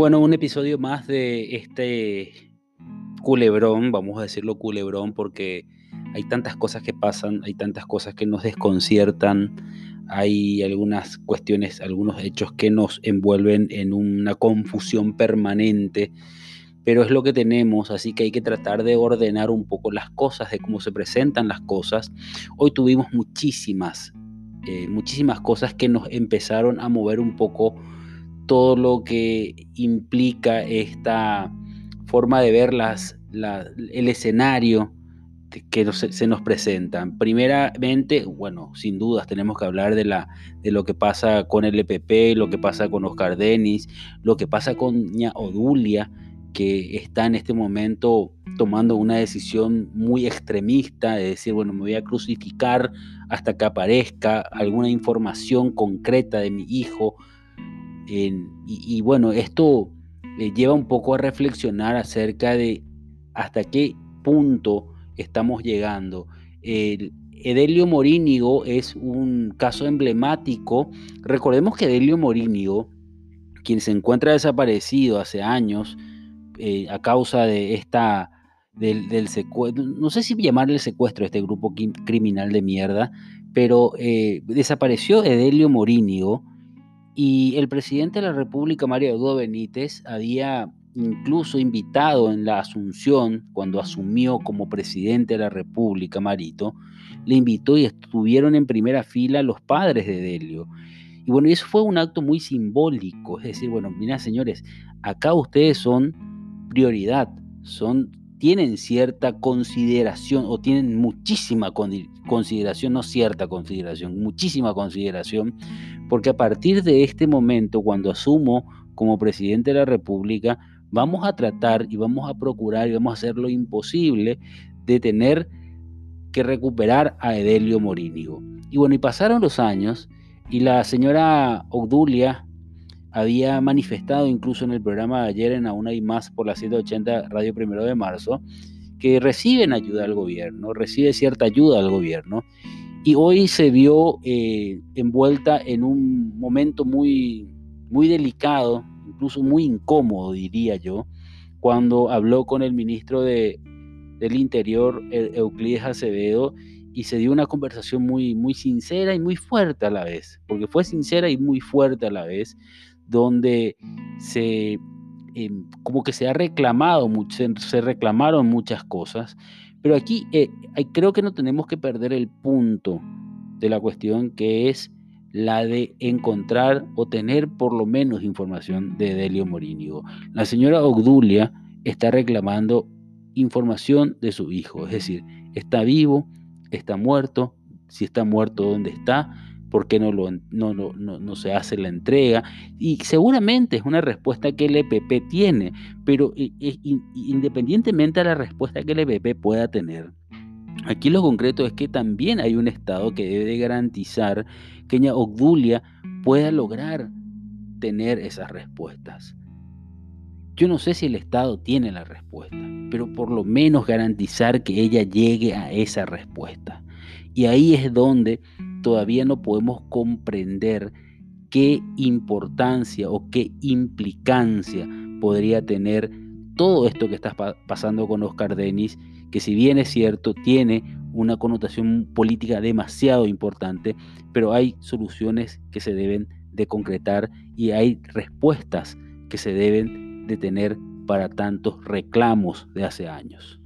Bueno, un episodio más de este culebrón, vamos a decirlo culebrón, porque hay tantas cosas que pasan, hay tantas cosas que nos desconciertan, hay algunas cuestiones, algunos hechos que nos envuelven en una confusión permanente, pero es lo que tenemos, así que hay que tratar de ordenar un poco las cosas, de cómo se presentan las cosas. Hoy tuvimos muchísimas, eh, muchísimas cosas que nos empezaron a mover un poco todo lo que implica esta forma de ver las, el escenario que se nos presenta. Primeramente, bueno, sin dudas tenemos que hablar de, la, de lo que pasa con el EPP, lo que pasa con Oscar Denis, lo que pasa con Ña Odulia, que está en este momento tomando una decisión muy extremista de decir, bueno, me voy a crucificar hasta que aparezca alguna información concreta de mi hijo, y, bueno, esto eh, lleva un poco a reflexionar acerca de hasta qué punto estamos llegando. El, Edelio Morínigo es un caso emblemático. Recordemos que Edelio Morínigo, quien se encuentra desaparecido hace años eh, a causa de esta del, secuestro, no sé si llamarle secuestro a este grupo criminal de mierda, pero eh, desapareció Edelio Morínigo y el presidente de la República, Mario Eduardo Benítez, había incluso invitado en la asunción, cuando asumió como presidente de la República, Marito, le invitó y estuvieron en primera fila los padres de Delio. Y bueno, eso fue un acto muy simbólico, es decir, bueno, mira señores, acá ustedes son prioridad, son tienen cierta consideración o tienen muchísima consideración, no cierta consideración, muchísima consideración, porque a partir de este momento, cuando asumo como presidente de la República, vamos a tratar y vamos a procurar y vamos a hacer lo imposible de tener que recuperar a Edelio Morínigo. Y bueno, y pasaron los años y la señora Obdulia había manifestado incluso en el programa de ayer en Aún hay más por la 180 Radio Primero de Marzo, que reciben ayuda al gobierno, recibe cierta ayuda al gobierno, y hoy se vio eh, envuelta en un momento muy, muy delicado, incluso muy incómodo, diría yo, cuando habló con el ministro de, del Interior, Euclides Acevedo, y se dio una conversación muy, muy sincera y muy fuerte a la vez, porque fue sincera y muy fuerte a la vez, donde se em, como que se ha reclamado, se, reclamaron muchas cosas, pero aquí eh, creo que no tenemos que perder el punto de la cuestión que es la de encontrar o tener por lo menos información de Delio Morínigo. La señora Ogdulia está reclamando información de su hijo, es decir, está vivo, está muerto, si está muerto, ¿dónde está? ¿Por qué no, lo, no, no, no, se hace la entrega? Y seguramente es una respuesta que el EPP tiene, pero independientemente de la respuesta que el EPP pueda tener, aquí lo concreto es que también hay un Estado que debe garantizar que Ogdulia pueda lograr tener esas respuestas. Yo no sé si el Estado tiene la respuesta, pero por lo menos garantizar que ella llegue a esa respuesta. Y ahí es donde todavía no podemos comprender qué importancia o qué implicancia podría tener todo esto que está pasando con Oscar Denis, que si bien es cierto, tiene una connotación política demasiado importante, pero hay soluciones que se deben de concretar y hay respuestas que se deben de tener para tantos reclamos de hace años.